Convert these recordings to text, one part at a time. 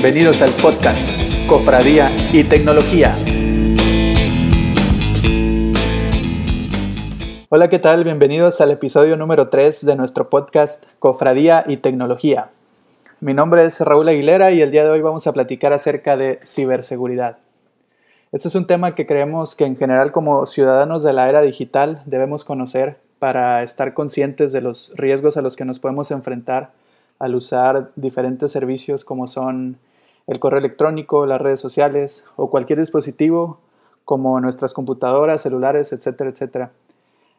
Bienvenidos al podcast Cofradía y Tecnología. Hola, ¿qué tal? Bienvenidos al episodio número 3 de nuestro podcast Cofradía y Tecnología. Mi nombre es Raúl Aguilera y el día de hoy vamos a platicar acerca de ciberseguridad. Este es un tema que creemos que en general como ciudadanos de la era digital debemos conocer para estar conscientes de los riesgos a los que nos podemos enfrentar al usar diferentes servicios como son el correo electrónico, las redes sociales o cualquier dispositivo como nuestras computadoras, celulares, etcétera, etcétera.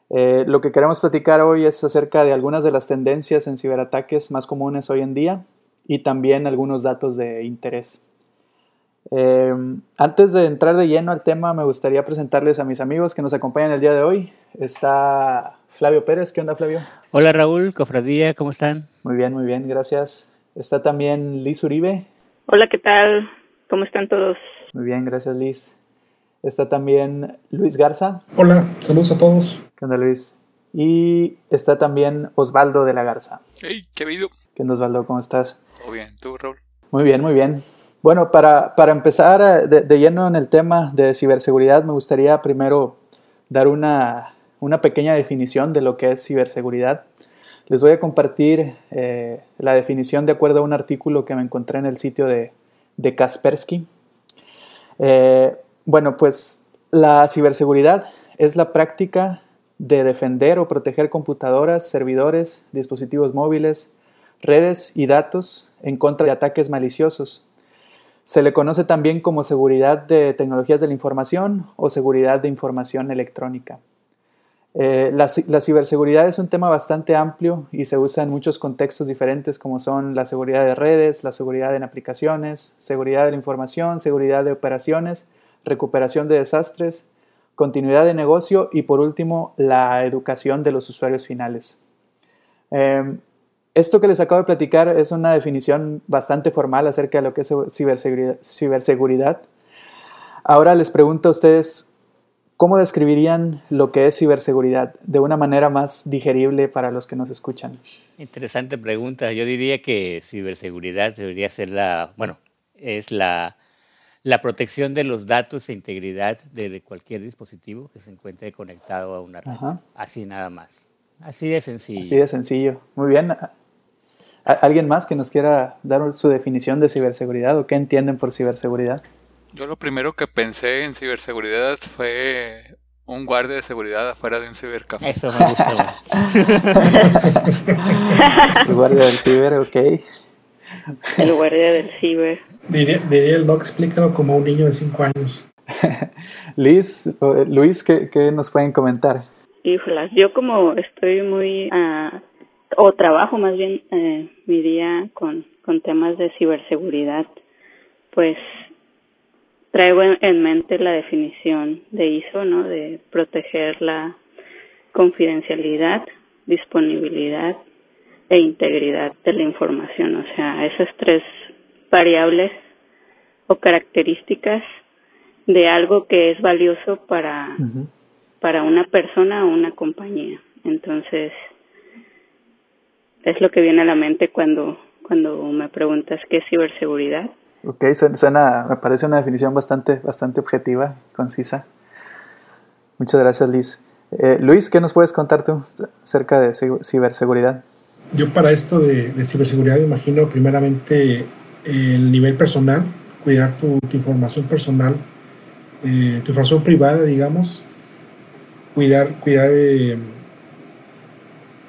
Eh, lo que queremos platicar hoy es acerca de algunas de las tendencias en ciberataques más comunes hoy en día y también algunos datos de interés. Eh, antes de entrar de lleno al tema, me gustaría presentarles a mis amigos que nos acompañan el día de hoy. Está Flavio Pérez. ¿Qué onda, Flavio? Hola, Raúl, Cofradía, ¿cómo están? Muy bien, muy bien, gracias. Está también Liz Uribe. Hola, ¿qué tal? ¿Cómo están todos? Muy bien, gracias, Liz. Está también Luis Garza. Hola, saludos a todos. ¿Qué onda, Luis? Y está también Osvaldo de la Garza. Hey, ¿qué habido? ¿Qué onda, Osvaldo? ¿Cómo estás? Todo bien, ¿tú, Raúl? Muy bien, muy bien. Bueno, para, para empezar eh, de, de, lleno en el tema de ciberseguridad, me gustaría primero dar una, una pequeña definición de lo que es ciberseguridad. Les voy a compartir eh, la definición de acuerdo a un artículo que me encontré en el sitio de, de Kaspersky. Eh, bueno, pues la ciberseguridad es la práctica de defender o proteger computadoras, servidores, dispositivos móviles, redes y datos en contra de ataques maliciosos. Se le conoce también como seguridad de tecnologías de la información o seguridad de información electrónica. Eh, la, la, ciberseguridad es un tema bastante amplio y se usa en muchos contextos diferentes como son la seguridad de redes, la seguridad en aplicaciones, seguridad de la información, seguridad de operaciones, recuperación de desastres, continuidad de negocio y por último la educación de los usuarios finales. Eh, esto que les acabo de platicar es una definición bastante formal acerca de lo que es ciberseguridad. ciberseguridad. Ahora les pregunto a ustedes, ¿Cómo describirían lo que es ciberseguridad de una manera más digerible para los que nos escuchan? Interesante pregunta. Yo diría que ciberseguridad debería ser la, bueno, es la, la protección de los datos e integridad de cualquier dispositivo que se encuentre conectado a una red. Así nada más. Así de sencillo. Así de sencillo. Muy bien. ¿Alguien más que nos quiera dar su definición de ciberseguridad o qué entienden por ciberseguridad? Yo lo primero que pensé en ciberseguridad fue un guardia de seguridad afuera de un cibercafé. Eso me gusta. el guardia del ciber, ok. El guardia del ciber. Diría, diría el doc, explícalo como un niño de 5 años. Liz, Luis, ¿qué, ¿qué, nos pueden comentar? Híjolas, yo como estoy muy, uh, o trabajo más bien eh, mi día con, con temas de ciberseguridad, pues traigo en mente la definición de ISO, ¿no? De proteger la confidencialidad, disponibilidad e integridad de la información. O sea, esas tres variables o características de algo que es valioso para, para una persona o una compañía. Entonces, es lo que viene a la mente cuando, cuando me preguntas qué es ciberseguridad. Ok, suena, me parece una definición bastante, bastante objetiva, concisa. Muchas gracias, Liz. Eh, Luis, ¿qué nos puedes contar tú acerca de ciberseguridad? Yo para esto de, ciberseguridad me imagino primeramente el nivel personal, cuidar tu, información personal, eh, tu información privada, digamos, cuidar, cuidar eh,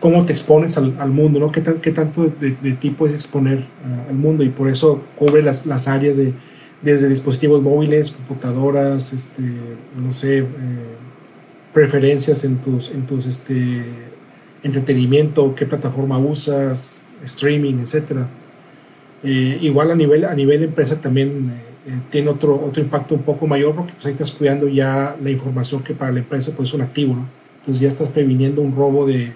cómo te expones al, al mundo, ¿no? ¿Qué, qué tanto de, de, ti puedes exponer uh, al mundo? Y por eso cubre las, las áreas de, desde dispositivos móviles, computadoras, este, no sé, eh, preferencias en tus, en tus este, entretenimiento, qué plataforma usas, streaming, etc. Eh, igual a nivel, a nivel empresa también eh, tiene otro, otro impacto un poco mayor porque pues, ahí estás cuidando ya la información que para la empresa pues, es un activo, ¿no? Entonces ya estás previniendo un robo de,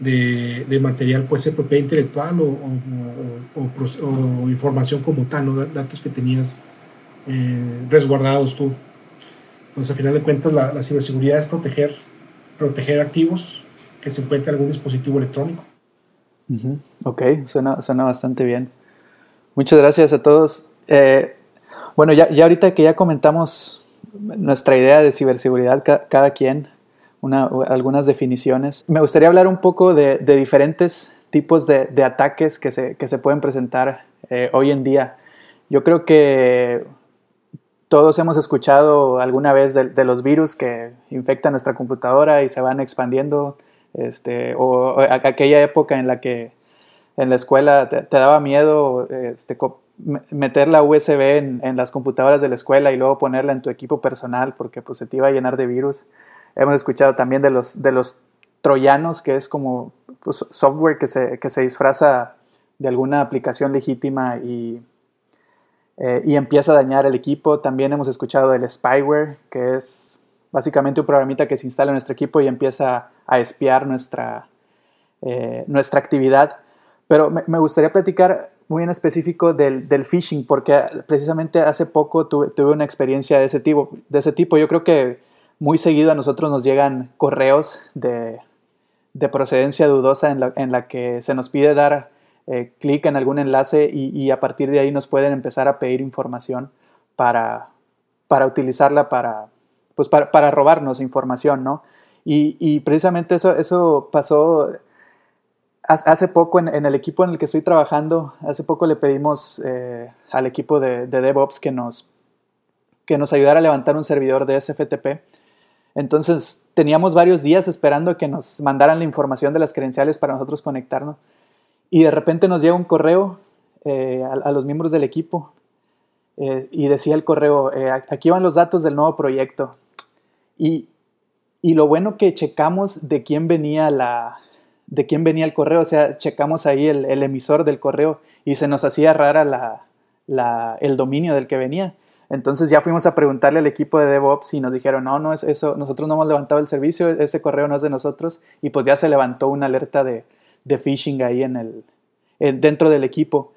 de, de, material, puede ser propiedad intelectual o, o, o, o, información como tal, ¿no? datos que tenías eh, resguardados tú. Entonces, al final de cuentas, la, la, ciberseguridad es proteger, proteger activos que se encuentren en algún dispositivo electrónico. Uh -huh. Ok, suena, suena bastante bien. Muchas gracias a todos. Eh, bueno, ya, ya ahorita que ya comentamos nuestra idea de ciberseguridad, cada quien, una, algunas definiciones, me gustaría hablar un poco de, diferentes tipos de, ataques que se, que se, pueden presentar eh, hoy en día. Yo creo que todos hemos escuchado alguna vez de, los virus que infectan nuestra computadora y se van expandiendo, este, o, aquella época en la que en la escuela te, daba miedo este, meter la USB en, las computadoras de la escuela y luego ponerla en tu equipo personal porque pues, se te iba a llenar de virus. Hemos escuchado también de los, de los troyanos, que es como pues, software que se, que se disfraza de alguna aplicación legítima y eh, y empieza a dañar el equipo. También hemos escuchado del spyware, que es básicamente un programita que se instala en nuestro equipo y empieza a espiar nuestra, eh, nuestra actividad. Pero me, gustaría platicar muy en específico del, del, phishing, porque precisamente hace poco tuve, tuve, una experiencia de ese, tipo, de ese tipo. Yo creo que muy seguido a nosotros nos llegan correos de, de procedencia dudosa en la, en la que se nos pide dar eh, clic en algún enlace y, a partir de ahí nos pueden empezar a pedir información para, para utilizarla para, pues para, robarnos información, ¿no? Y, precisamente eso, eso pasó hace poco en, el equipo en el que estoy trabajando, hace poco le pedimos eh, al equipo de, DevOps que nos, que nos ayudara a levantar un servidor de SFTP. Entonces teníamos varios días esperando que nos mandaran la información de las credenciales para nosotros conectarnos. Y de repente nos llega un correo eh, a, los miembros del equipo eh, y decía el correo, eh, aquí van los datos del nuevo proyecto. Y, y, lo bueno que checamos de quién venía la de quién venía el correo, o sea, checamos ahí el, el emisor del correo y se nos hacía rara la, la, el dominio del que venía. Entonces ya fuimos a preguntarle al equipo de DevOps y nos dijeron, no, no es eso, nosotros no hemos levantado el servicio, ese correo no es de nosotros. Y pues ya se levantó una alerta de, de phishing ahí en el, dentro del equipo.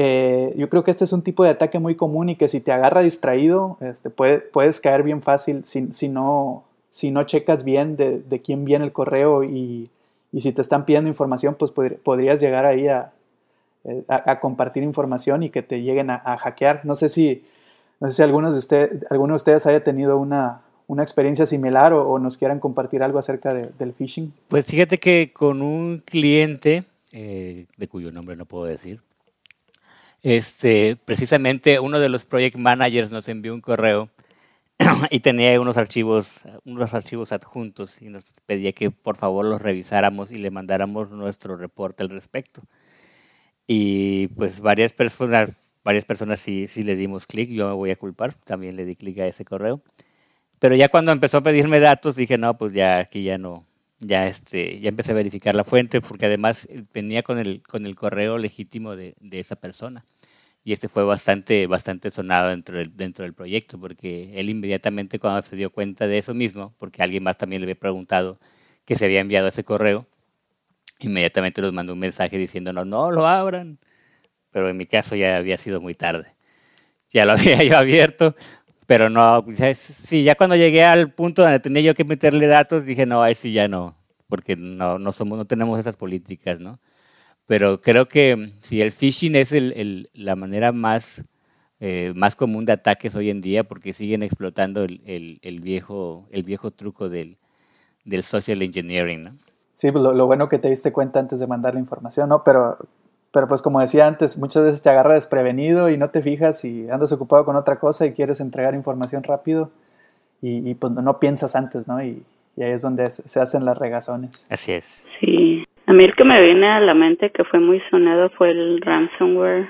Eh, yo creo que este es un tipo de ataque muy común y que si te agarra distraído, este, puede, puedes caer bien fácil si, si, no, si no checas bien de, de quién viene el correo y, y, si te están pidiendo información, pues podrías llegar ahí eh, a, a, compartir información y que te lleguen a, hackear. No sé si, no sé si algunos de usted, alguno de ustedes haya tenido una, una experiencia similar o, nos quieran compartir algo acerca del phishing? Pues fíjate que con un cliente, eh, de cuyo nombre no puedo decir, este, precisamente uno de los project managers nos envió un correo y tenía unos archivos, unos archivos adjuntos y nos pedía que por favor los revisáramos y le mandáramos nuestro reporte al respecto. Y pues varias personas, varias personas sí, sí le dimos clic, yo me voy a culpar, también le di clic a ese correo. Pero ya cuando empezó a pedirme datos dije, no, pues ya aquí ya no, ya este, ya empecé a verificar la fuente porque además eh, venía con el, con el correo legítimo de, de esa persona. Y este fue bastante, bastante sonado dentro del, dentro del proyecto porque él inmediatamente cuando se dio cuenta de eso mismo, porque alguien más también le había preguntado que se había enviado ese correo, inmediatamente nos mandó un mensaje diciéndonos, no lo abran. Pero en mi caso ya había sido muy tarde. Ya lo había yo abierto, pero no, sí, ya cuando llegué al punto donde tenía yo que meterle datos, dije, no, ahí sí ya no, porque no, no, somos, no tenemos esas políticas, ¿no? Pero creo que si el phishing es el, el, la manera más, eh, más común de ataques hoy en día, porque siguen explotando el, el viejo, el viejo truco del, del social engineering, ¿no? Sí, pues lo, lo, bueno que te diste cuenta antes de mandar la información, ¿no? Pero pero pues como decía antes, muchas veces te agarra desprevenido y no te fijas y andas ocupado con otra cosa y quieres entregar información rápido y, pues no piensas antes, ¿no? Y, ahí es donde se hacen las regazones. Así es. Sí. A mí el que me viene a la mente que fue muy sonado fue el ransomware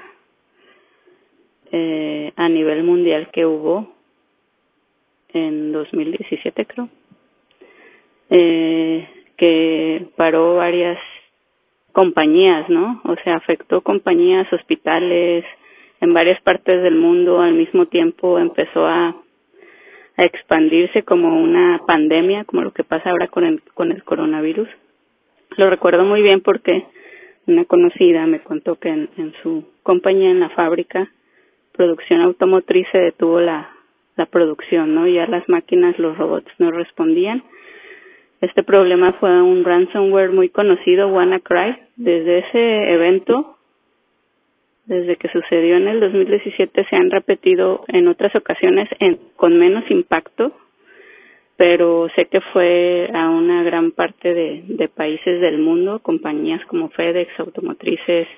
eh, a nivel mundial que hubo en 2017 creo, eh, que paró varias compañías, ¿no? O sea, afectó compañías, hospitales, en varias partes del mundo al mismo tiempo empezó a, expandirse como una pandemia, como lo que pasa ahora con el, con el coronavirus. Lo recuerdo muy bien porque una conocida me contó que en, en su compañía, en la fábrica, producción automotriz se detuvo la, la producción, ¿no? Ya las máquinas, los robots no respondían este problema fue un ransomware muy conocido, WannaCry. Desde ese evento desde que sucedió en el 2017 se han repetido en otras ocasiones en, con menos impacto, pero sé que fue a una gran parte de, países del mundo, compañías como FedEx, automotrices,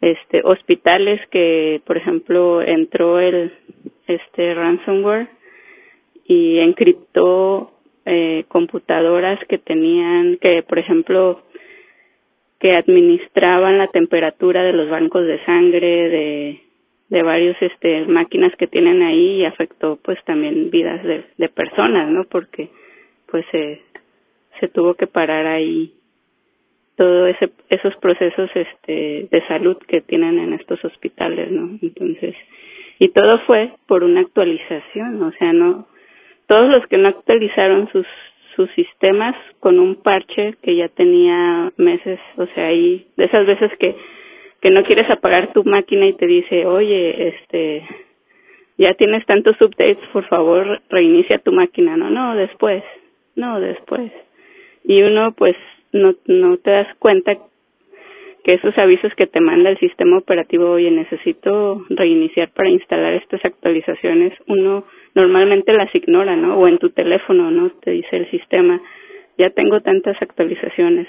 este, hospitales que, por ejemplo, entró el este ransomware y encriptó eh, computadoras que tenían, que, por ejemplo, que administraban la temperatura de los bancos de sangre, de, de varios este máquinas que tienen ahí y afectó pues también vidas de, personas, ¿no? Porque pues se, se tuvo que parar ahí todo ese esos procesos este de salud que tienen en estos hospitales, ¿no? Entonces, y todo fue por una actualización, o sea, no todos los que no actualizaron sus sus sistemas con un parche que ya tenía meses, o sea, ahí de esas veces que que no quieres apagar tu máquina y te dice, "Oye, este ya tienes tantos updates, por favor, reinicia tu máquina." No, no, después. No, después. Y uno pues no no te das cuenta que esos avisos que te manda el sistema operativo, oye, necesito reiniciar para instalar estas actualizaciones, uno normalmente las ignora, ¿no? O en tu teléfono, ¿no? Te dice el sistema, ya tengo tantas actualizaciones,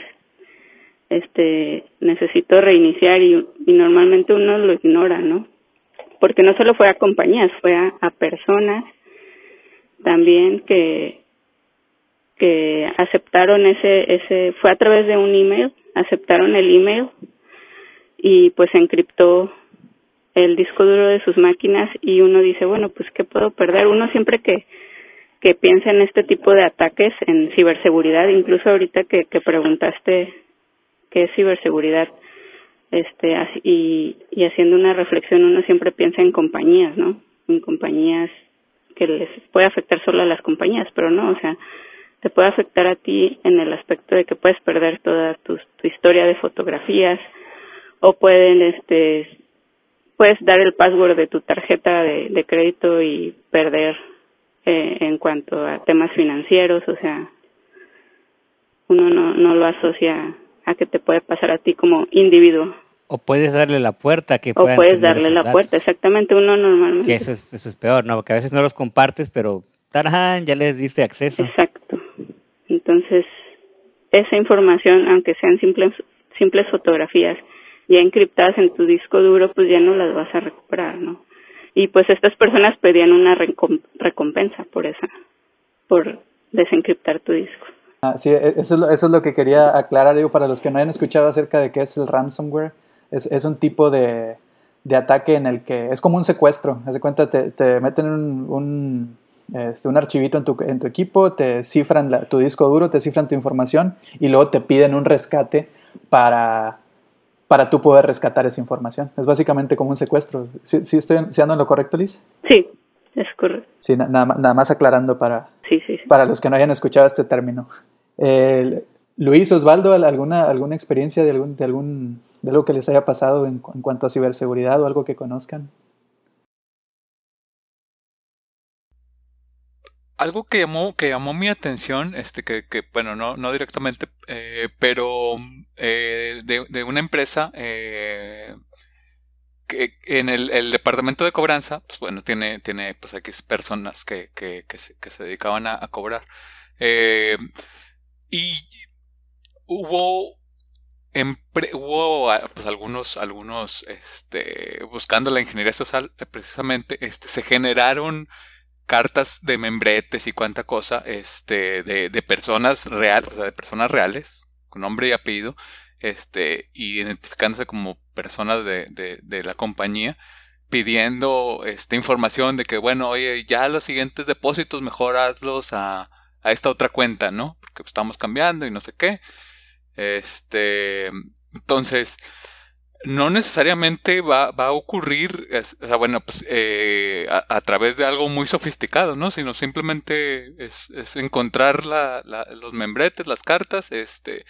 este, necesito reiniciar y, y normalmente uno lo ignora, ¿no? Porque no solo fue a compañías, fue a, a personas también que que aceptaron ese ese fue a través de un email aceptaron el email y pues encriptó el disco duro de sus máquinas y uno dice, bueno, pues ¿qué puedo perder? Uno siempre que, que piensa en este tipo de ataques, en ciberseguridad, incluso ahorita que, que preguntaste qué es ciberseguridad, este, y, y haciendo una reflexión, uno siempre piensa en compañías, ¿no? En compañías que les puede afectar solo a las compañías, pero no, o sea, te puede afectar a ti en el aspecto de que puedes perder toda tu, tu historia de fotografías o pueden este puedes dar el password de tu tarjeta de, de crédito y perder eh, en cuanto a temas financieros, o sea, uno no, no lo asocia a que te puede pasar a ti como individuo. O puedes darle la puerta que O puedes darle la puerta, exactamente, uno normalmente. Que eso es, eso es peor, ¿no? Porque a veces no los compartes, pero ¡tarán! ya les diste acceso. Exacto. Entonces, esa información, aunque sean simples, simples fotografías, ya encriptadas en tu disco duro, pues ya no las vas a recuperar, ¿no? Y pues estas personas pedían una recompensa por esa, por desencriptar tu disco. Ah, sí, e-, eso es, lo, eso es lo que quería aclarar, digo, para los que no hayan escuchado acerca de qué es el ransomware, es, es un tipo de, de ataque en el que es como un secuestro, haz de cuenta, te, te meten un, un, este, un archivito en tu, en tu equipo, te cifran tu disco duro, te cifran tu información y luego te piden un rescate para para tú poder rescatar esa información. Es básicamente como un secuestro. ¿Sí, sí estoy siendo en lo correcto, Liz? Sí, es correcto. Sí, nada, nada más aclarando para, sí, sí, sí. para los que no hayan escuchado este término. Eh, Luis, Osvaldo, ¿alguna, alguna experiencia de, algún, de, algún, de algo que les haya pasado en, en cuanto a ciberseguridad o algo que conozcan? Algo que llamó, que llamó mi atención, este, que, que bueno, no, no directamente, eh, pero eh, de, de, una empresa eh, que en el, departamento de cobranza, pues bueno, tiene, tiene pues X personas que, que, que, se, dedicaban a, a cobrar. Y hubo hubo pues algunos algunos este buscando la ingeniería social precisamente este se generaron cartas de membretes y cuánta cosa, este, de, de personas reales, o sea, de personas reales, con nombre y apellido, este, identificándose como personas de, de, la compañía, pidiendo esta información de que, bueno, oye, ya los siguientes depósitos mejor hazlos a, a esta otra cuenta, ¿no? Porque estamos cambiando y no sé qué. Este, entonces, no necesariamente va, va a ocurrir, o sea, bueno, pues eh, a, través de algo muy sofisticado, ¿no? Sino simplemente es, es encontrar la, la, los membretes, las cartas, este,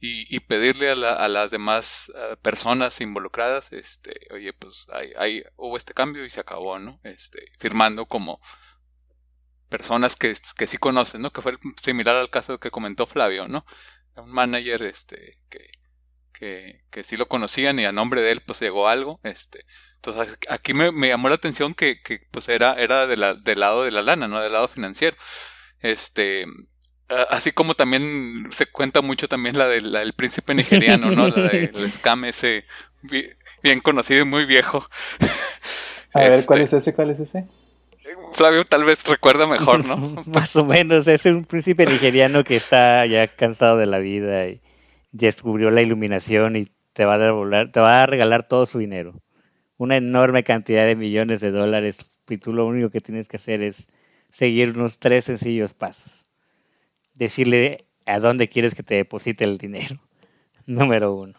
y, y pedirle a, la, a las demás uh, personas involucradas, este, oye, pues hay, hay, hubo este cambio y se acabó, ¿no? Este, firmando como personas que, que sí conocen, ¿no? Que fue similar al caso que comentó Flavio, ¿no? Un manager, este, que que, que sí lo conocían y a nombre de él pues llegó algo. Este, entonces aquí me, me llamó la atención que, que pues era, era de la, del lado de la lana, ¿no? Del lado financiero. Este, así como también se cuenta mucho también la, del príncipe nigeriano, ¿no? La del scam ese bien conocido y muy viejo. A ver, ¿cuál es ese? ¿Cuál es ese? Flavio tal vez recuerda mejor, ¿no? Más o menos, es un príncipe nigeriano que está ya cansado de la vida y descubrió la iluminación y te va a regalar todo su dinero. Una enorme cantidad de millones de dólares y tú lo único que tienes que hacer es seguir unos tres sencillos pasos. Decirle a dónde quieres que te deposite el dinero. Número uno.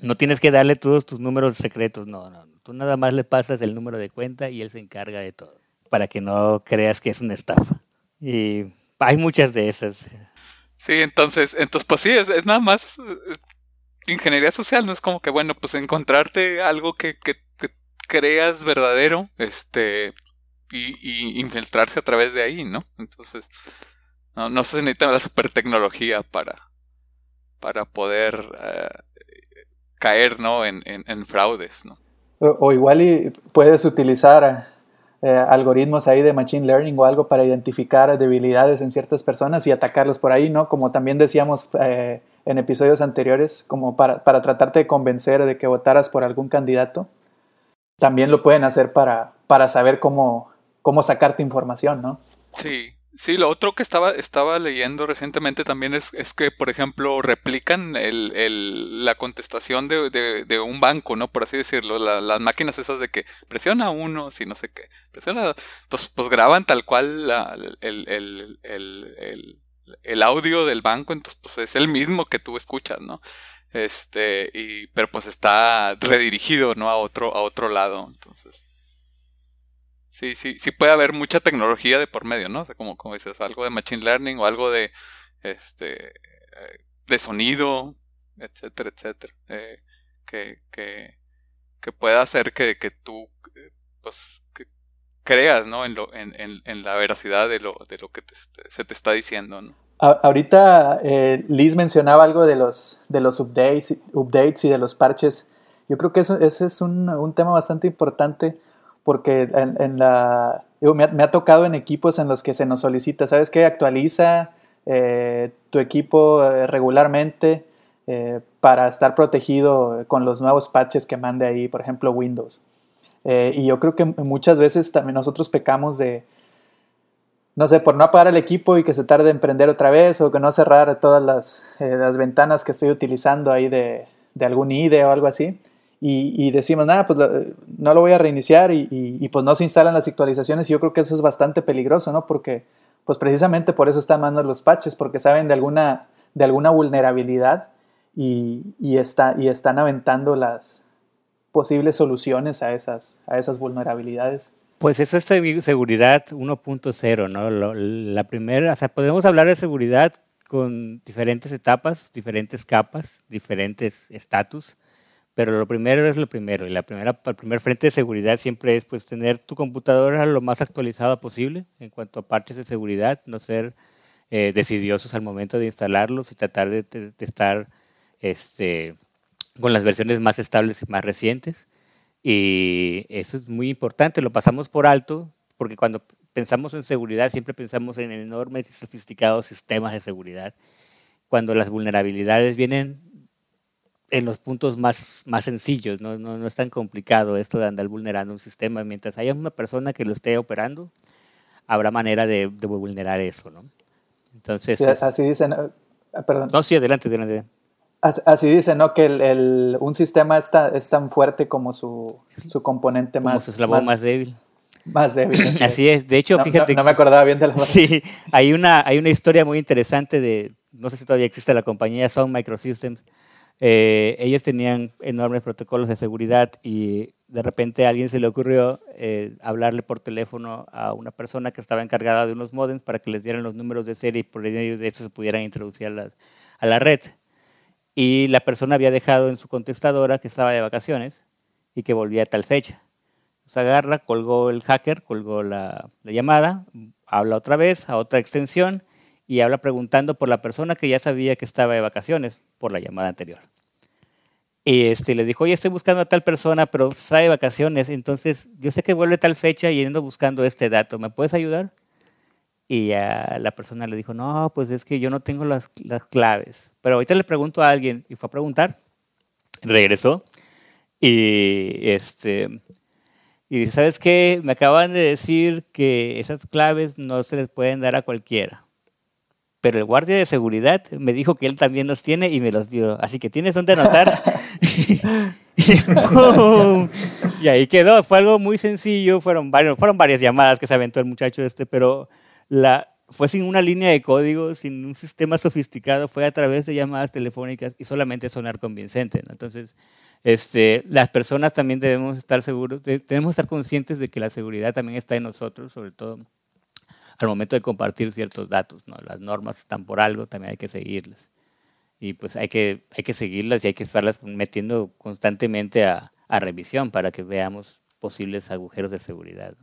No tienes que darle todos tus números secretos, no, no. Tú nada más le pasas el número de cuenta y él se encarga de todo, para que no creas que es una estafa. Y hay muchas de esas. Sí, entonces, entonces pues sí, es, nada más ingeniería social, no es como que, bueno, pues encontrarte algo que, que, creas verdadero, este, y, infiltrarse a través de ahí, ¿no? Entonces, no, se necesita la super tecnología para, para poder eh, caer, ¿no? En, en, fraudes, ¿no? O, igual y puedes utilizar eh, algoritmos ahí de machine learning o algo para identificar debilidades en ciertas personas y atacarlos por ahí, ¿no? Como también decíamos eh, en episodios anteriores, como para, para, tratarte de convencer de que votaras por algún candidato. También lo pueden hacer para, para saber cómo, cómo sacarte información, ¿no? Sí, Sí, lo otro que estaba, estaba leyendo recientemente también es, es que, por ejemplo, replican el, el, la contestación de, de, un banco, ¿no? Por así decirlo, las máquinas esas de que presiona uno, si no sé qué, presiona... Entonces, pues graban tal cual la, el, el, el, el, audio del banco, entonces pues es el mismo que tú escuchas, ¿no? Este, y, pero pues está redirigido, ¿no? A otro, a otro lado, entonces... Sí, sí, sí puede haber mucha tecnología de por medio, ¿no? O sea, como, dices, algo de machine learning o algo de, este, eh, de sonido, etcétera, etcétera, eh, que, que, que pueda hacer que, que tú, eh, pues, creas, ¿no? En, lo, en, en, en, la veracidad de lo, de lo que se te está diciendo, ¿no? ahorita Liz mencionaba algo de los, de los updates, updates y de los parches. Yo creo que eso, ese es un, un tema bastante importante porque me, ha, tocado en equipos en los que se nos solicita, ¿sabes qué? Actualiza eh, tu equipo eh, regularmente eh, para estar protegido con los nuevos patches que mande ahí, por ejemplo, Windows. y yo creo que muchas veces también nosotros pecamos de, no sé, por no apagar el equipo y que se tarde en prender otra vez o que no cerrar todas las, ventanas que estoy utilizando ahí de algún IDE o algo así y, decimos, nada, pues no lo voy a reiniciar y, pues no se instalan las actualizaciones y yo creo que eso es bastante peligroso, ¿no? Porque pues precisamente por eso están mandando los patches, porque saben de alguna, de alguna vulnerabilidad y, está, y están aventando las posibles soluciones a esas, a esas vulnerabilidades. Pues eso es seguridad 1.0, ¿no? la primera, o sea, podemos hablar de seguridad con diferentes etapas, diferentes capas, diferentes estatus. Pero lo primero es lo primero. Y la primera, el primer frente de seguridad siempre es pues tener tu computadora lo más actualizada posible en cuanto a parches de seguridad, no ser eh, decidiosos al momento de instalarlos y tratar de, estar este, con las versiones más estables y más recientes. Y eso es muy importante, lo pasamos por alto, porque cuando pensamos en seguridad siempre pensamos en enormes y sofisticados sistemas de seguridad. Cuando las vulnerabilidades vienen en los puntos más, más sencillos, ¿no? No, es tan complicado esto de andar vulnerando un sistema. Mientras haya una persona que lo esté operando, habrá manera de, vulnerar eso, ¿no? Entonces... así dicen, ah, perdón. No, sí, adelante, adelante. Así, dicen, ¿no? Que el, un sistema es tan, es tan fuerte como su, su componente más... Como su eslabón más, débil. Más débil. Así es. De hecho, fíjate... No, me acordaba bien de la Sí, hay una, hay una historia muy interesante de... No sé si todavía existe la compañía Sound Microsystems, eh, ellos tenían enormes protocolos de seguridad y de repente a alguien se le ocurrió eh, hablarle por teléfono a una persona que estaba encargada de unos modems para que les dieran los números de serie y por medio de eso se pudieran introducir a la, red. Y la persona había dejado en su contestadora que estaba de vacaciones y que volvía a tal fecha. Se agarra, colgó el hacker, colgó la llamada, habla otra vez a otra extensión y habla preguntando por la persona que ya sabía que estaba de vacaciones por la llamada anterior. Y este, le dijo, oye, estoy buscando a tal persona, pero está de vacaciones, entonces yo sé que vuelve tal fecha y ando buscando este dato, ¿me puedes ayudar? Y la persona le dijo, no, pues es que yo no tengo las, las claves. Pero ahorita le pregunto a alguien y fue a preguntar, regresó y este y ¿sabes qué? Me acaban de decir que esas claves no se les pueden dar a cualquiera. Pero el guardia de seguridad me dijo que él también los tiene y me los dio. Así que tienes donde anotar. y ahí quedó. Fue algo muy sencillo. Fueron, varios, fueron varias llamadas que se aventó el muchacho este, pero la, fue sin una línea de código, sin un sistema sofisticado. Fue a través de llamadas telefónicas y solamente sonar convincente. Entonces, este, las personas también debemos estar seguros, debemos estar conscientes de que la seguridad también está en nosotros, sobre todo al momento de compartir ciertos datos. ¿no? Las normas están por algo, también hay que seguirlas. Y pues hay que, hay que seguirlas y hay que estarlas metiendo constantemente a, a revisión para que veamos posibles agujeros de seguridad.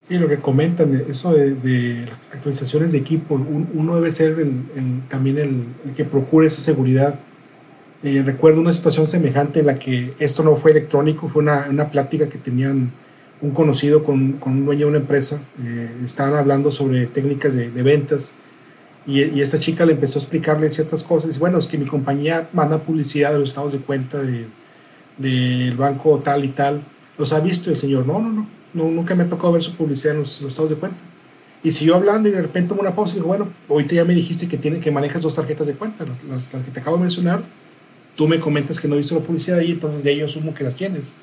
Sí, lo que comentan, eso de, actualizaciones de equipo, uno debe ser también el, el que procure esa seguridad eh, recuerdo una situación semejante en la que esto no fue electrónico, fue una, una plática que tenían un conocido con, con, un dueño de una empresa. Eh, estaban hablando sobre técnicas de, de ventas y, y, esta chica le empezó a explicarle ciertas cosas. Dice, bueno, es que mi compañía manda publicidad de los estados de cuenta del de, banco tal y tal. ¿Los ha visto el señor? No, no, no, nunca me ha tocado ver su publicidad en los, estados de cuenta. Y siguió hablando y de repente tomó una pausa y dijo, bueno, ahorita ya me dijiste que, tiene, que manejas dos tarjetas de cuenta, las, las, que te acabo de mencionar tú me comentas que no visto la publicidad ahí, entonces de ahí yo asumo que las tienes.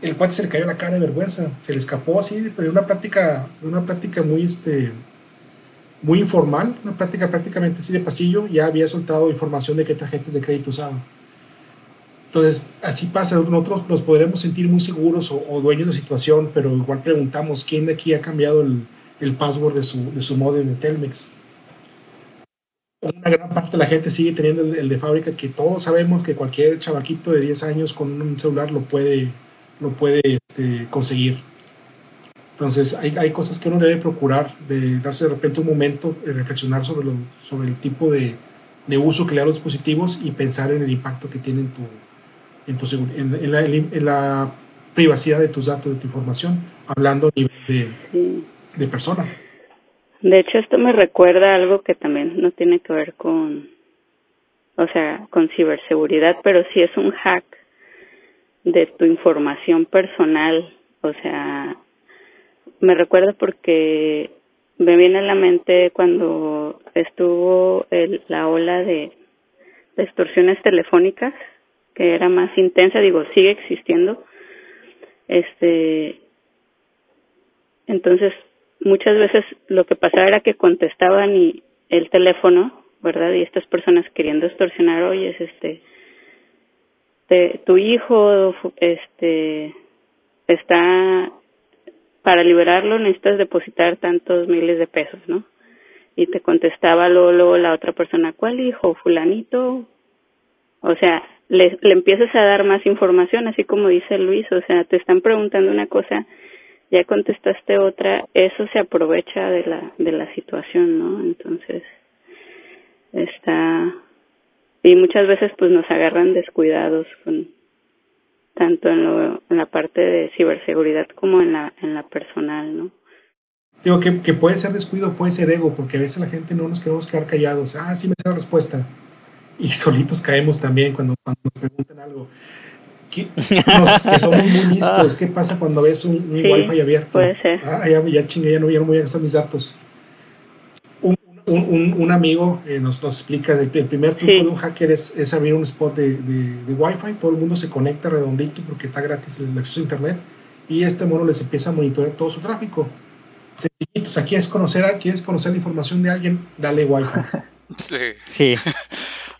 El cuate se le cayó la cara de vergüenza, se le escapó así, pero una plática, una plática muy, este, muy informal, una plática prácticamente así de pasillo, ya había soltado información de qué tarjetas de crédito usaba. Entonces, así pasa, nosotros nos podremos sentir muy seguros o, dueños de situación, pero igual preguntamos quién de aquí ha cambiado el, el password de su, de su modem de Telmex una gran parte de la gente sigue teniendo el, de fábrica que todos sabemos que cualquier chavaquito de 10 años con un celular lo puede, lo puede este, conseguir. Entonces hay, hay, cosas que uno debe procurar, de darse de repente un momento, de reflexionar sobre, lo, sobre el tipo de, de, uso que le da a los dispositivos y pensar en el impacto que tiene en, tu, en, tu, en, en, la, en la, privacidad de tus datos, de tu información, hablando a nivel de, de persona. De hecho, esto me recuerda algo que también no tiene que ver con, o sea, con ciberseguridad, pero sí es un hack de tu información personal. O sea, me recuerda porque me viene a la mente cuando estuvo el, la ola de, extorsiones telefónicas, que era más intensa, digo, sigue existiendo. Este, entonces muchas veces lo que pasaba era que contestaban y el teléfono, ¿verdad? Y estas personas queriendo extorsionar, oye, es este, tu hijo, este, está, para liberarlo necesitas depositar tantos miles de pesos, ¿no? Y te contestaba luego, la otra persona, ¿cuál hijo? Fulanito. O sea, le, le empiezas a dar más información, así como dice Luis, o sea, te están preguntando una cosa ya contestaste otra, eso se aprovecha de la, de la situación, ¿no? Entonces, está, y muchas veces pues nos agarran descuidados con, tanto en, lo, en la parte de ciberseguridad como en la, en la personal, ¿no? Digo que, que puede ser descuido, puede ser ego, porque a veces la gente no nos queremos quedar callados. Ah, sí me sé la respuesta. Y solitos caemos también cuando, cuando nos preguntan algo que somos muy listos. ¿Qué pasa cuando ves un, un wifi abierto? Puede ser. Ah, ya, ya chingue, ya no, ya no voy a gastar mis datos. Un, un, un amigo eh, nos, nos explica, el, el primer truco de un hacker es, es abrir un spot de, de, de, Wi-Fi, todo el mundo se conecta redondito porque está gratis el acceso a Internet y este mono les empieza a monitorear todo su tráfico. Sencillitos, aquí es conocer, aquí es conocer la información de alguien, dale Wi-Fi. Sí, sí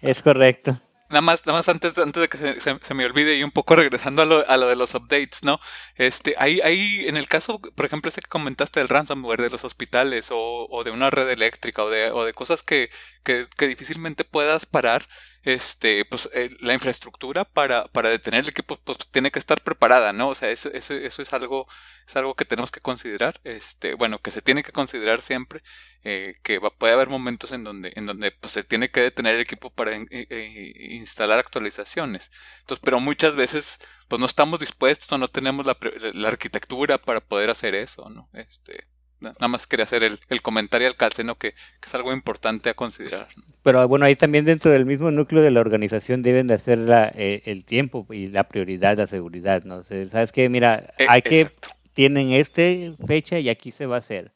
es correcto. Nada más, nada más antes, antes de que se, se, me olvide y un poco regresando a lo, a lo de los updates, ¿no? Este, ahí, ahí, en el caso, por ejemplo, ese que comentaste del ransomware de los hospitales o, o de una red eléctrica o de, o de cosas que, que, que difícilmente puedas parar, este, pues eh, la infraestructura para, para detener el equipo pues, tiene que estar preparada, ¿no? O sea, eso, eso, eso, es algo, es algo que tenemos que considerar, este, bueno, que se tiene que considerar siempre, eh, que va, puede haber momentos en donde, en donde pues, se tiene que detener el equipo para instalar actualizaciones. Entonces, pero muchas veces, pues no estamos dispuestos o no tenemos la, la arquitectura para poder hacer eso, ¿no? Este, Nada más quería hacer el, el comentario al calceno que, que, es algo importante a considerar. Pero bueno, ahí también dentro del mismo núcleo de la organización deben de hacer la, eh, el tiempo y la prioridad, la seguridad, ¿no? ¿Sabes qué? Mira, eh, hay que, tienen este fecha y aquí se va a hacer.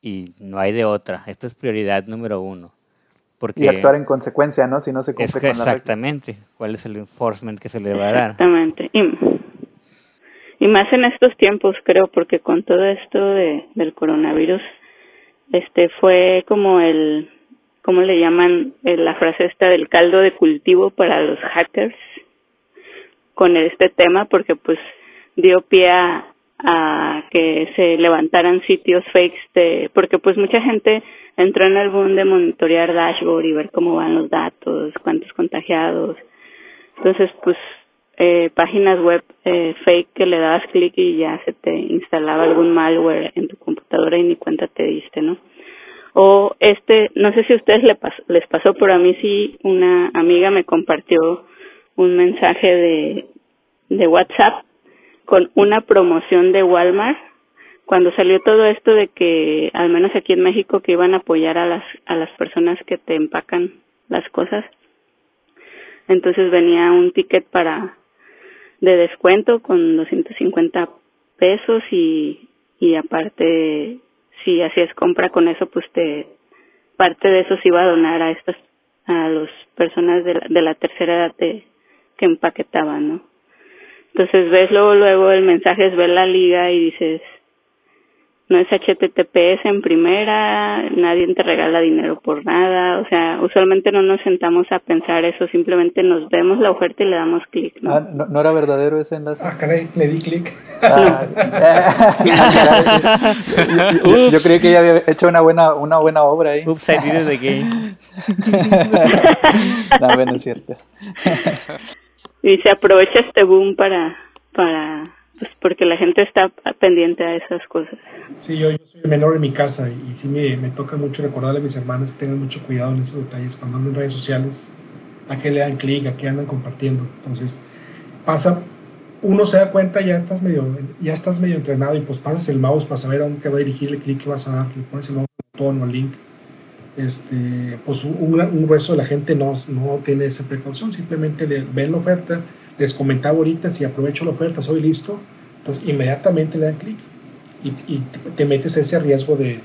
Y no hay de otra. Esto es prioridad número uno. Porque y actuar en consecuencia, ¿no? Si no se cumple con Exactamente. ¿Cuál es el enforcement que se le va a dar? Exactamente. Y más en estos tiempos, creo, porque con todo esto de, del coronavirus, este fue como el, ¿cómo le llaman eh, la frase esta del caldo de cultivo para los hackers con este tema, porque pues dio pie a que se levantaran sitios fakes de, porque pues mucha gente entró en el boom de monitorear dashboard y ver cómo van los datos, cuántos contagiados. Entonces, pues eh, páginas web eh, fake que le dabas clic y ya se te instalaba algún malware en tu computadora y ni cuenta te diste, ¿no? O este, no sé si a ustedes pasó, les pasó, pero a mí sí una amiga me compartió un mensaje de, de WhatsApp con una promoción de Walmart cuando salió todo esto de que al menos aquí en México que iban a apoyar a las a las personas que te empacan las cosas entonces venía un ticket para de descuento con 250 pesos y, y aparte si hacías compra con eso pues te parte de eso se iba a donar a estas a las personas de la, de la tercera edad de, que empaquetaban no entonces ves luego luego el mensaje es ver la liga y dices no es HTTPS en primera, nadie te regala dinero por nada, o sea, usualmente no nos sentamos a pensar eso, simplemente nos vemos la oferta y le damos clic. ¿no? Ah, ¿no, era verdadero ese enlace? Ah, caray, le di clic. Ah, yo, yo, creí que ella había hecho una buena, una buena obra ahí. Oops, I did it again. no, bueno, es cierto. y se aprovecha este boom para, para pues porque la gente está pendiente a esas cosas. Sí, yo, soy el menor en mi casa y, sí me, me, toca mucho recordarle a mis hermanos que tengan mucho cuidado en esos detalles cuando andan en redes sociales, a qué le dan clic, a qué andan compartiendo. Entonces, pasa, uno se da cuenta, ya estás medio, ya estás medio entrenado y pues pasas el mouse para saber a dónde te va a dirigir el clic que vas a dar, que pones el botón o el link. Este, pues un, un grueso de la gente no, no tiene esa precaución, simplemente le ven la oferta, les comentaba ahorita, si aprovecho la oferta, soy listo, entonces inmediatamente le dan clic y, te metes ese riesgo de,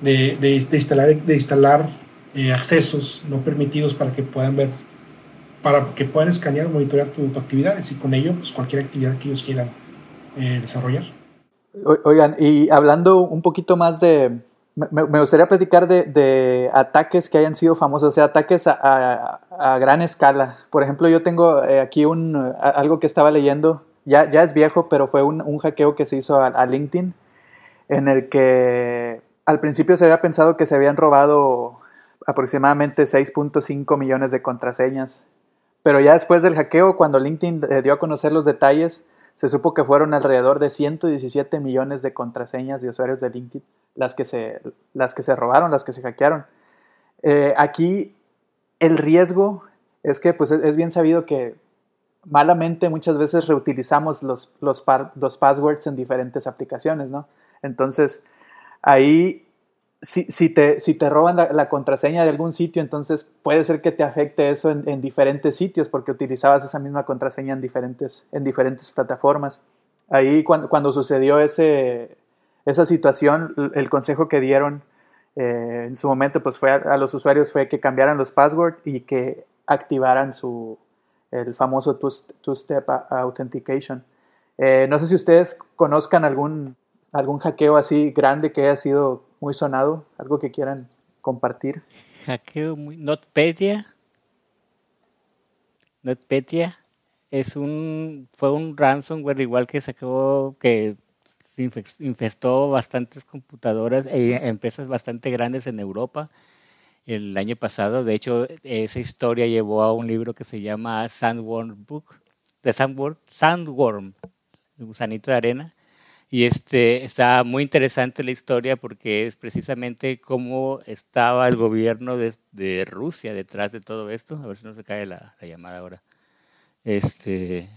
de, de, instalar, de instalar eh, accesos no permitidos para que puedan ver, para que puedan escanear o monitorear tu, actividad y con ello pues, cualquier actividad que ellos quieran eh, desarrollar. Oigan, y hablando un poquito más de, me, gustaría platicar de, ataques que hayan sido famosos, o sea, ataques a, gran escala. Por ejemplo, yo tengo eh, aquí un, algo que estaba leyendo, ya, ya es viejo, pero fue un, hackeo que se hizo a, LinkedIn, en el que al principio se había pensado que se habían robado aproximadamente 6.5 millones de contraseñas. Pero ya después del hackeo, cuando LinkedIn eh, dio a conocer los detalles, se supo que fueron alrededor de 117 millones de contraseñas de usuarios de LinkedIn las que se, las que se robaron, las que se hackearon. Eh, aquí el riesgo es que pues, es bien sabido que malamente muchas veces reutilizamos los, los, los passwords en diferentes aplicaciones, ¿no? Entonces, ahí, si, si, te, si te roban la, contraseña de algún sitio, entonces puede ser que te afecte eso en, en, diferentes sitios porque utilizabas esa misma contraseña en diferentes, en diferentes plataformas. Ahí cuando, cuando sucedió ese, esa situación, el consejo que dieron eh, en su momento pues fue a, los usuarios fue que cambiaran los passwords y que activaran su, el famoso two-step authentication. Eh, no sé si ustedes conozcan algún, algún hackeo así grande que haya sido muy sonado, algo que quieran compartir. Hackeo muy... Notpedia. Notpedia es un fue un ransomware igual que sacó que infestó bastantes computadoras e empresas bastante grandes en Europa el año pasado. De hecho, esa historia llevó a un libro que se llama Sandworm Book, de Sandworm, Sandworm, el gusanito de arena. Y este está muy interesante la historia porque es precisamente cómo estaba el gobierno de, Rusia detrás de todo esto. A ver si no se cae la, la llamada ahora. Este,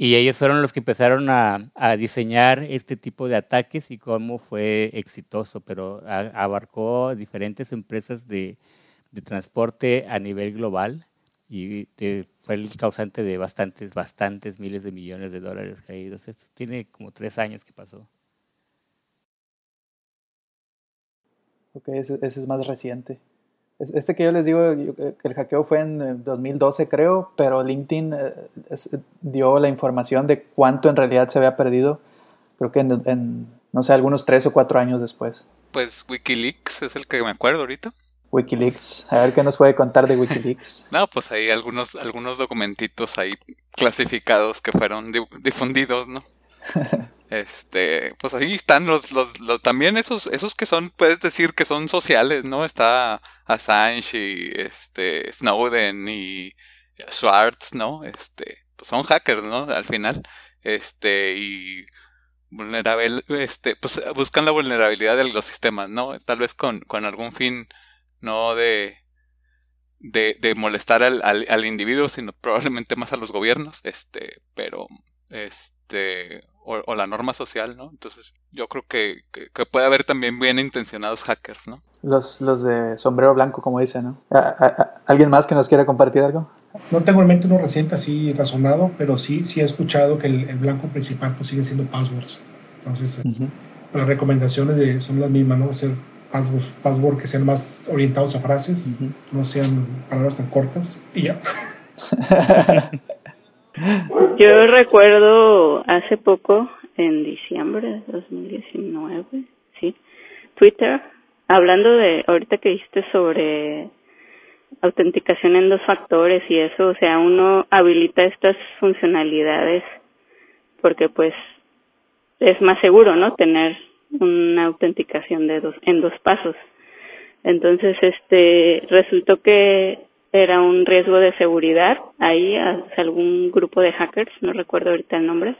y ellos fueron los que empezaron a, a, diseñar este tipo de ataques y cómo fue exitoso, pero abarcó diferentes empresas de, de, transporte a nivel global y fue el causante de bastantes, bastantes miles de millones de dólares caídos. Esto tiene como tres años que pasó. Ok, ese es más reciente. Este que yo les digo, el hackeo fue en 2012 creo, pero LinkedIn eh, dio la información de cuánto en realidad se había perdido, creo que en, no sé, algunos tres o cuatro años después. Pues Wikileaks es el que me acuerdo ahorita. Wikileaks, a ver qué nos puede contar de Wikileaks. no, pues hay algunos, algunos documentitos ahí clasificados que fueron difundidos, ¿no? Este, pues ahí están los, los, los, también esos, esos que son, puedes decir que son sociales, ¿no? Está Assange y este Snowden y Schwartz, ¿no? Este, pues son hackers, ¿no? Al final, este, y vulnerable, este, pues buscan la vulnerabilidad de los sistemas, ¿no? Tal vez con, con algún fin, no de, de, de molestar al, al, al individuo, sino probablemente más a los gobiernos, este, pero, este, o, la norma social, ¿no? Entonces, yo creo que, que, puede haber también bien intencionados hackers, ¿no? Los, los de sombrero blanco, como dicen, ¿no? alguien más que nos quiera compartir algo? No tengo en mente uno reciente así razonado, pero sí, sí he escuchado que el, blanco principal pues siguen siendo passwords. Entonces, las recomendaciones de, son las mismas, ¿no? Hacer passwords, password que sean más orientados a frases, no sean palabras tan cortas y ya. Yo recuerdo hace poco, en diciembre de 2019, sí, Twitter, hablando de, ahorita que dijiste sobre autenticación en dos factores y eso, o sea, uno habilita estas funcionalidades porque pues es más seguro, ¿no? Tener una autenticación de dos, en dos pasos. Entonces, este, resultó que era un riesgo de seguridad ahí hacia algún grupo de hackers, no recuerdo ahorita el nombre.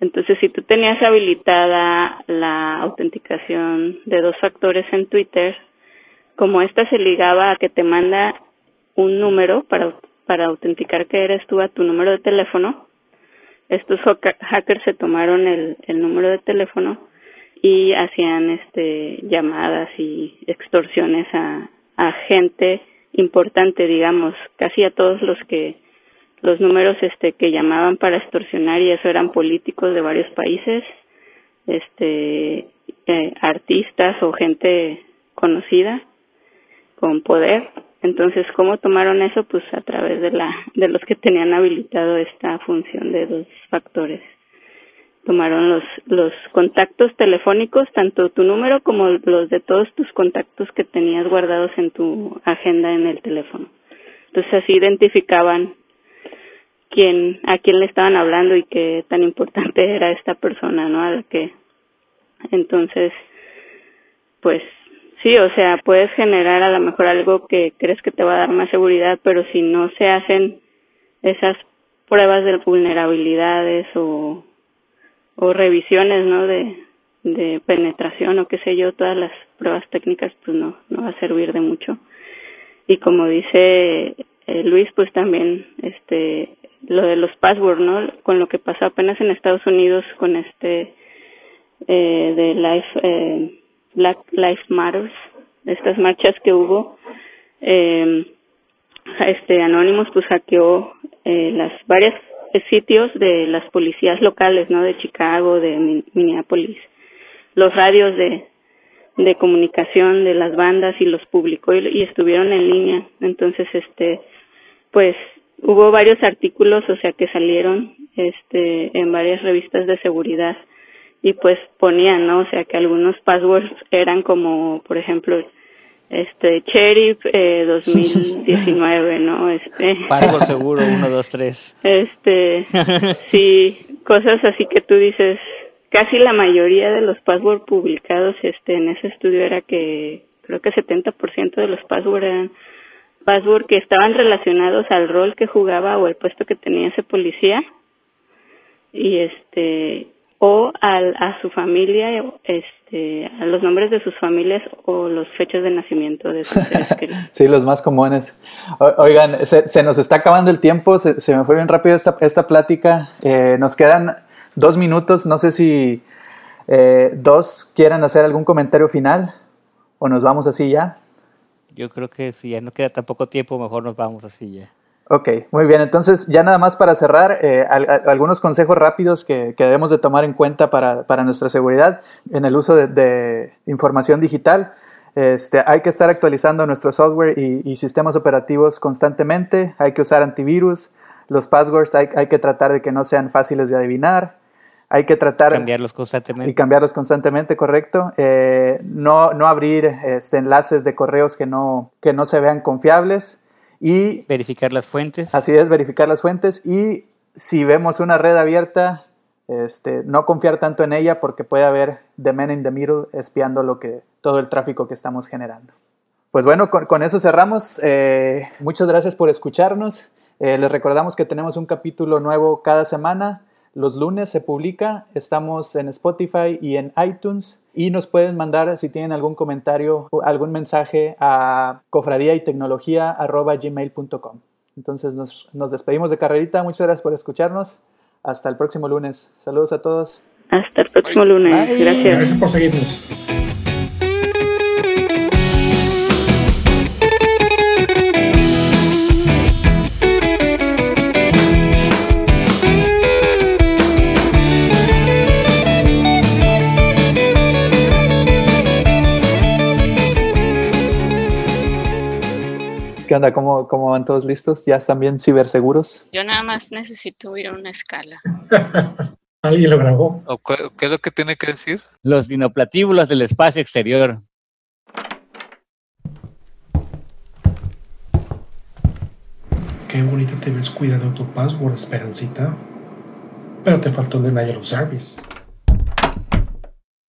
Entonces, si tú tenías habilitada la autenticación de dos factores en Twitter, como esta se ligaba a que te manda un número para, para autenticar que eres tú a tu número de teléfono, estos hackers se tomaron el, el número de teléfono y hacían este llamadas y extorsiones a, a gente importante, digamos, casi a todos los que los números este que llamaban para extorsionar y eso eran políticos de varios países, este eh, artistas o gente conocida con poder. Entonces, ¿cómo tomaron eso? Pues a través de la de los que tenían habilitado esta función de dos factores tomaron los, los contactos telefónicos, tanto tu número como los de todos tus contactos que tenías guardados en tu agenda en el teléfono. Entonces así identificaban quién, a quién le estaban hablando y qué tan importante era esta persona, ¿no? A la que, entonces, pues sí, o sea, puedes generar a lo mejor algo que crees que te va a dar más seguridad, pero si no se hacen esas pruebas de vulnerabilidades o o revisiones no de, de penetración o qué sé yo todas las pruebas técnicas pues no no va a servir de mucho. Y como dice eh, Luis pues también este lo de los passwords no con lo que pasó apenas en Estados Unidos con este eh, de Life eh, Black Lives Matters estas marchas que hubo eh, este Anonymous pues hackeó eh, las varias sitios de las policías locales, ¿no? De Chicago, de Minneapolis, los radios de, de comunicación de las bandas y los publicó y, estuvieron en línea. Entonces, este, pues hubo varios artículos, o sea, que salieron, este, en varias revistas de seguridad y pues ponían, ¿no? O sea, que algunos passwords eran como, por ejemplo, este Sheriff eh, 2019 no este Pago seguro 1 2 3 este sí cosas así que tú dices casi la mayoría de los passwords publicados este en ese estudio era que creo que 70% de los passwords eran password que estaban relacionados al rol que jugaba o el puesto que tenía ese policía. Y este o al, a su familia este a los nombres de sus familias o los fechas de nacimiento de sus seres queridos. sí los más comunes oigan se, nos está acabando el tiempo se, me fue bien rápido esta, esta plática eh, nos quedan dos minutos no sé si eh, dos quieran hacer algún comentario final o nos vamos así ya yo creo que si ya no queda tan poco tiempo, mejor nos vamos así ya. Ok, muy bien. Entonces, ya nada más para cerrar, eh, algunos consejos rápidos que, debemos de tomar en cuenta para, nuestra seguridad en el uso de, información digital. Este, hay que estar actualizando nuestro software y, sistemas operativos constantemente. Hay que usar antivirus. Los passwords hay, hay que tratar de que no sean fáciles de adivinar. Hay que tratar... Cambiarlos constantemente. Y cambiarlos constantemente, correcto. Eh, no, no abrir este, enlaces de correos que no, que no se vean confiables. Y... Verificar las fuentes. Así es, verificar las fuentes. Y si vemos una red abierta, este, no confiar tanto en ella porque puede haber the man in the middle espiando lo que, todo el tráfico que estamos generando. Pues bueno, con, eso cerramos. Eh, muchas gracias por escucharnos. Eh, les recordamos que tenemos un capítulo nuevo cada semana. Los lunes se publica, estamos en Spotify y en iTunes y nos pueden mandar si tienen algún comentario o algún mensaje a cofradía y gmail.com. Entonces nos, nos despedimos de carrerita, muchas gracias por escucharnos, hasta el próximo lunes. Saludos a todos. Hasta el próximo lunes, gracias. Gracias por seguirnos. ¿Qué onda? ¿Cómo, ¿Cómo van todos listos? ¿Ya están bien ciberseguros? Yo nada más necesito ir a una escala. ¿Alguien lo grabó? ¿Qué es lo que tiene que decir? Los dinoplatíbulos del espacio exterior. Qué bonita te ves cuidando tu password, Esperancita. Pero te faltó el denial of service.